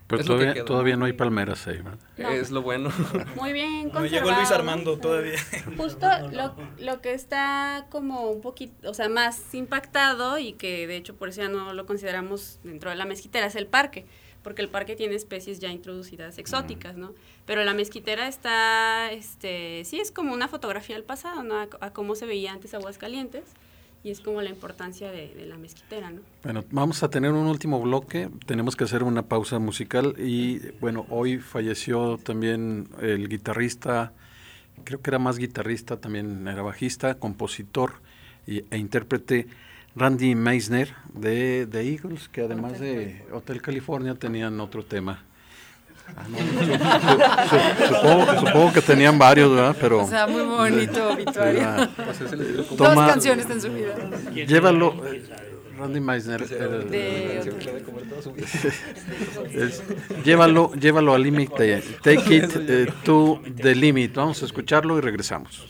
Pero todavía, todavía no hay palmeras ahí, ¿verdad? No. es lo bueno. (laughs) Muy bien No conservado. llegó Luis Armando todavía. (laughs) Justo lo, lo que está como un poquito, o sea, más impactado y que de hecho por eso ya no lo consideramos dentro de la mezquitera es el parque. Porque el parque tiene especies ya introducidas exóticas, ¿no? Pero la mezquitera está, este, sí, es como una fotografía del pasado, ¿no? A, a cómo se veía antes Aguascalientes y es como la importancia de, de la mezquitera, ¿no? Bueno, vamos a tener un último bloque, tenemos que hacer una pausa musical y bueno, hoy falleció también el guitarrista, creo que era más guitarrista, también era bajista, compositor y, e intérprete Randy Meisner de The Eagles, que además de Hotel California tenían otro tema. Ah, no, su- su- supongo, supongo que tenían varios, ¿verdad? Pero, O sea, muy bonito. Dos canciones en su vida. Llévalo, eh, Randy Meisner. era el- De- (laughs) es- llévalo, llévalo al límite. Take it eh, to the limit. Vamos a escucharlo y regresamos.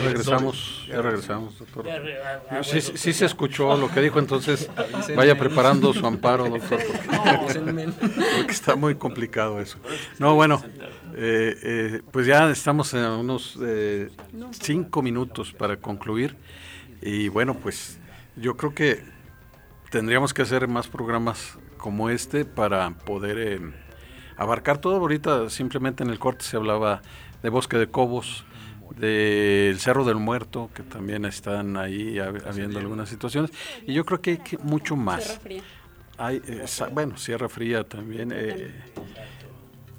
Ya, ya regresamos, ya regresamos, doctor. Sí, sí, sí se escuchó lo que dijo, entonces (laughs) vaya preparando su amparo, doctor, (laughs) porque, porque está muy complicado eso. No, bueno, eh, eh, pues ya estamos en unos eh, cinco minutos para concluir. Y bueno, pues yo creo que tendríamos que hacer más programas como este para poder eh, abarcar todo. Ahorita simplemente en el corte se hablaba de Bosque de Cobos, del Cerro del Muerto, que también están ahí hab- habiendo algunas situaciones. Y yo creo que hay que mucho más. Sierra Fría. Hay, eh, bueno, Sierra Fría también. eh,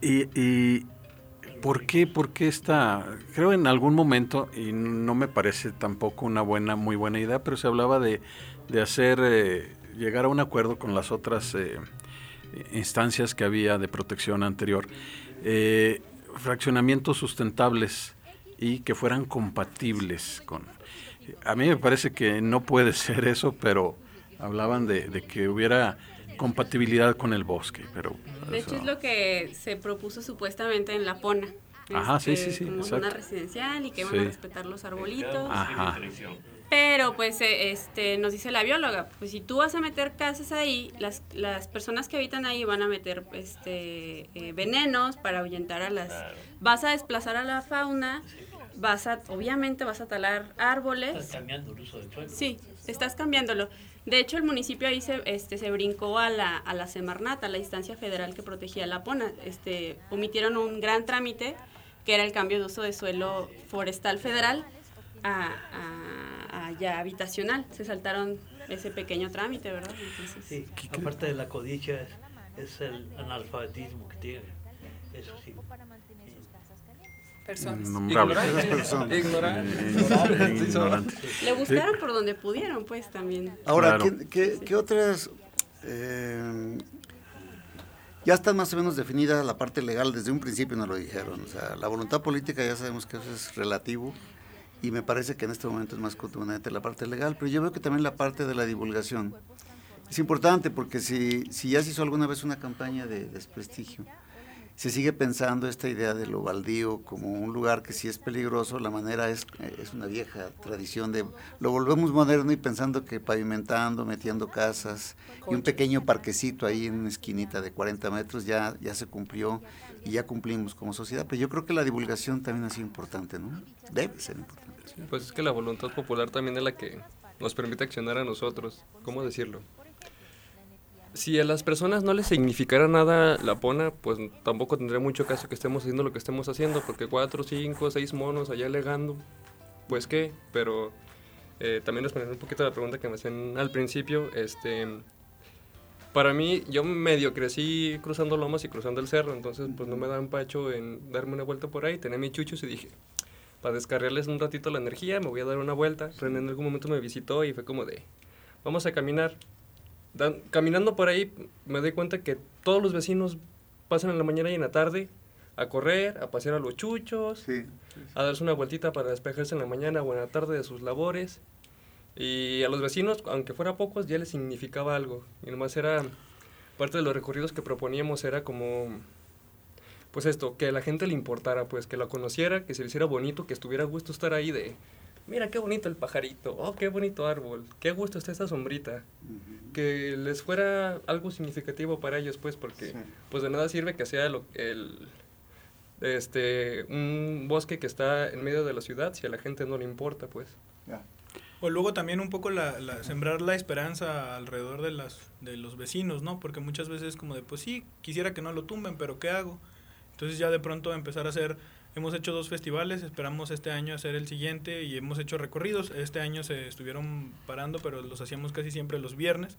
y, y ¿por qué? ¿Por qué esta? Creo en algún momento, y no me parece tampoco una buena, muy buena idea, pero se hablaba de, de hacer, eh, llegar a un acuerdo con las otras eh, instancias que había de protección anterior, eh, fraccionamientos sustentables y que fueran compatibles con... A mí me parece que no puede (laughs) ser eso, pero hablaban de, de que hubiera compatibilidad con el bosque, pero... De hecho, es lo que se propuso supuestamente en La Pona. Ajá, sí, este, sí, sí, Como exacto. zona residencial y que van Sí. a respetar los arbolitos. Ajá. Pero pues eh, este nos dice la bióloga, pues si tú vas a meter casas ahí, las, las personas que habitan ahí van a meter este eh, venenos para ahuyentar a las vas a desplazar a la fauna, vas a obviamente vas a talar árboles. Estás cambiando el uso del suelo. Sí, estás cambiándolo. De hecho, el municipio ahí se, este, se brincó a la, a la Semarnat, a la instancia federal que protegía la Pona. Este, omitieron un gran trámite, que era el cambio de uso de suelo forestal federal a, a- a ya habitacional. Se saltaron ese pequeño trámite, ¿verdad? Entonces, Sí, aparte de la codicia es, es el analfabetismo que tiene. Eso sí. Personas. Innombrables. Ignorantes. Ignorantes. Ignorantes. le buscaron por donde pudieron, pues también. Ahora, Claro. ¿qué, qué- qué otras... eh, ya está más o menos definida la parte legal, desde un principio nos lo dijeron. O sea, la voluntad política ya sabemos que eso es relativo y me parece que en este momento es más contundente la parte legal, pero yo veo que también la parte de la divulgación es importante porque si, si ya se hizo alguna vez una campaña de desprestigio, se sigue pensando esta idea de lo baldío como un lugar que si es peligroso, la manera es, es una vieja tradición de lo volvemos moderno y pensando que pavimentando, metiendo casas y un pequeño parquecito ahí en una esquinita de 40 metros ya, ya se cumplió y ya cumplimos como sociedad. Pero yo creo que la divulgación también ha sido importante, ¿no? Debe ser importante. Pues es que la voluntad popular también es la que nos permite accionar a nosotros. ¿Cómo decirlo? Si a las personas no les significara nada la pona, pues tampoco tendría mucho caso que estemos haciendo lo que estemos haciendo, porque cuatro, cinco, seis monos allá alegando, pues qué, pero eh, también respondiendo un poquito a la pregunta que me hacían al principio, este, para mí, yo medio crecí cruzando lomas y cruzando el cerro, entonces pues no me da empacho en darme una vuelta por ahí, tener mis chuchos y dije, para descargarles un ratito la energía, me voy a dar una vuelta. René en algún momento me visitó y fue como de, vamos a caminar. Dan- caminando por ahí me doy cuenta que todos los vecinos pasan en la mañana y en la tarde a correr, a pasear a los chuchos, a darse una vueltita para despejarse en la mañana o en la tarde de sus labores. Y a los vecinos, aunque fuera pocos, ya les significaba algo. Y nomás era, parte de los recorridos que proponíamos era como, pues esto, que a la gente le importara, pues que la conociera, que se le hiciera bonito, que estuviera a gusto estar ahí de, mira qué bonito el pajarito, oh, qué bonito árbol, qué gusto está esta sombrita. Que les fuera algo significativo para ellos, pues, porque pues de nada sirve que sea lo- el, este, un bosque que está en medio de la ciudad si a la gente no le importa, pues. O luego también un poco la, la- sembrar la esperanza alrededor de las de los vecinos, ¿no? Porque muchas veces como de, pues sí, quisiera que no lo tumben, pero ¿qué hago? Entonces ya de pronto empezar a hacer, hemos hecho dos festivales, esperamos este año hacer el siguiente y hemos hecho recorridos. Este año se estuvieron parando, pero los hacíamos casi siempre los viernes.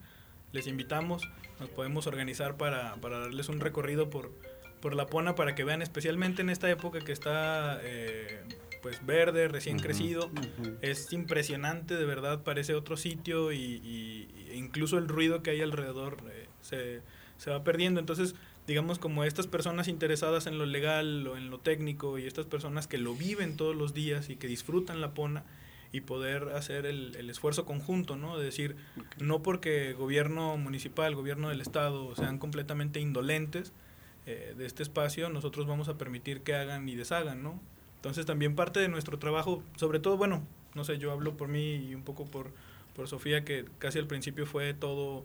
Les invitamos, nos podemos organizar para, para darles un recorrido por, por la Pona para que vean especialmente en esta época que está eh, pues verde, recién Ujú, crecido. ujú. Es impresionante, de verdad, parece otro sitio y, y- y incluso el ruido que hay alrededor eh, se, se va perdiendo. Entonces, digamos, como estas personas interesadas en lo legal o en lo técnico y estas personas que lo viven todos los días y que disfrutan la pona y poder hacer el, el esfuerzo conjunto, ¿no? De decir, no porque gobierno municipal, gobierno del estado sean completamente indolentes eh, de este espacio, nosotros vamos a permitir que hagan y deshagan, ¿no? Entonces también parte de nuestro trabajo, sobre todo, bueno, no sé, yo hablo por mí y un poco por, por Sofía, que casi al principio fue todo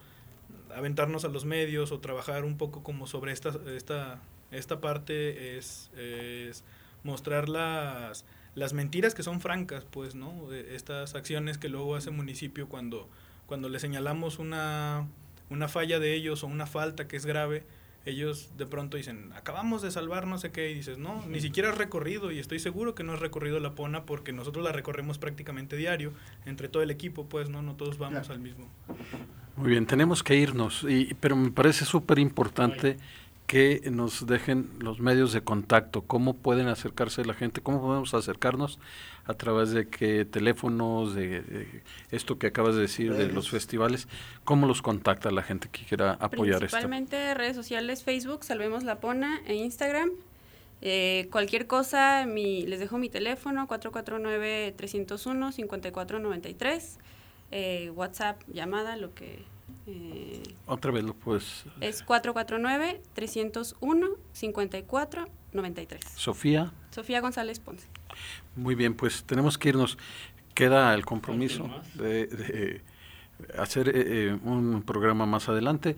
aventarnos a los medios o trabajar un poco como sobre esta, esta, esta parte es, es mostrar las, las mentiras que son francas, pues, ¿no? E- Estas acciones que luego hace el municipio cuando, cuando le señalamos una, una falla de ellos o una falta que es grave, ellos de pronto dicen, acabamos de salvar no sé qué, y dices, no, ni siquiera has recorrido, y estoy seguro que no has recorrido la Pona porque nosotros la recorremos prácticamente diario, entre todo el equipo, pues, ¿no? No todos vamos al mismo. Muy bien, tenemos que irnos, y, pero me parece súper importante que nos dejen los medios de contacto, cómo pueden acercarse la gente, cómo podemos acercarnos a través de qué teléfonos, de, de esto que acabas de decir, de los festivales, cómo los contacta la gente que quiera apoyar esto. Principalmente redes sociales, Facebook, Salvemos la Pona, e Instagram. Eh, cualquier cosa, mi, les dejo mi teléfono, 449-301-5493. Eh, WhatsApp, llamada, lo que... eh, Otra vez lo puedes, es 449-301-5493. Sofía. Sofía González Ponce. Muy bien, pues tenemos que irnos. Queda el compromiso de, de hacer eh, eh, un programa más adelante.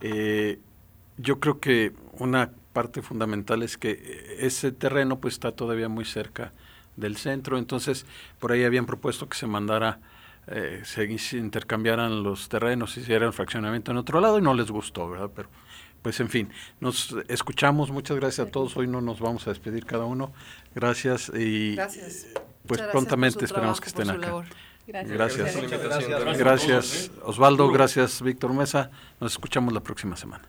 Eh, yo creo que una parte fundamental es que ese terreno pues está todavía muy cerca del centro, entonces por ahí habían propuesto que se mandara, eh, se, intercambiaran los terrenos, se hiciera el fraccionamiento en otro lado y no les gustó, ¿verdad? Pero pues en fin, nos escuchamos, muchas gracias a todos, hoy no nos vamos a despedir cada uno, gracias y Gracias. pues gracias prontamente esperamos que estén acá. labor. Gracias. Gracias. Gracias. Gracias. Osvaldo, gracias Víctor Mesa. Nos escuchamos la próxima semana.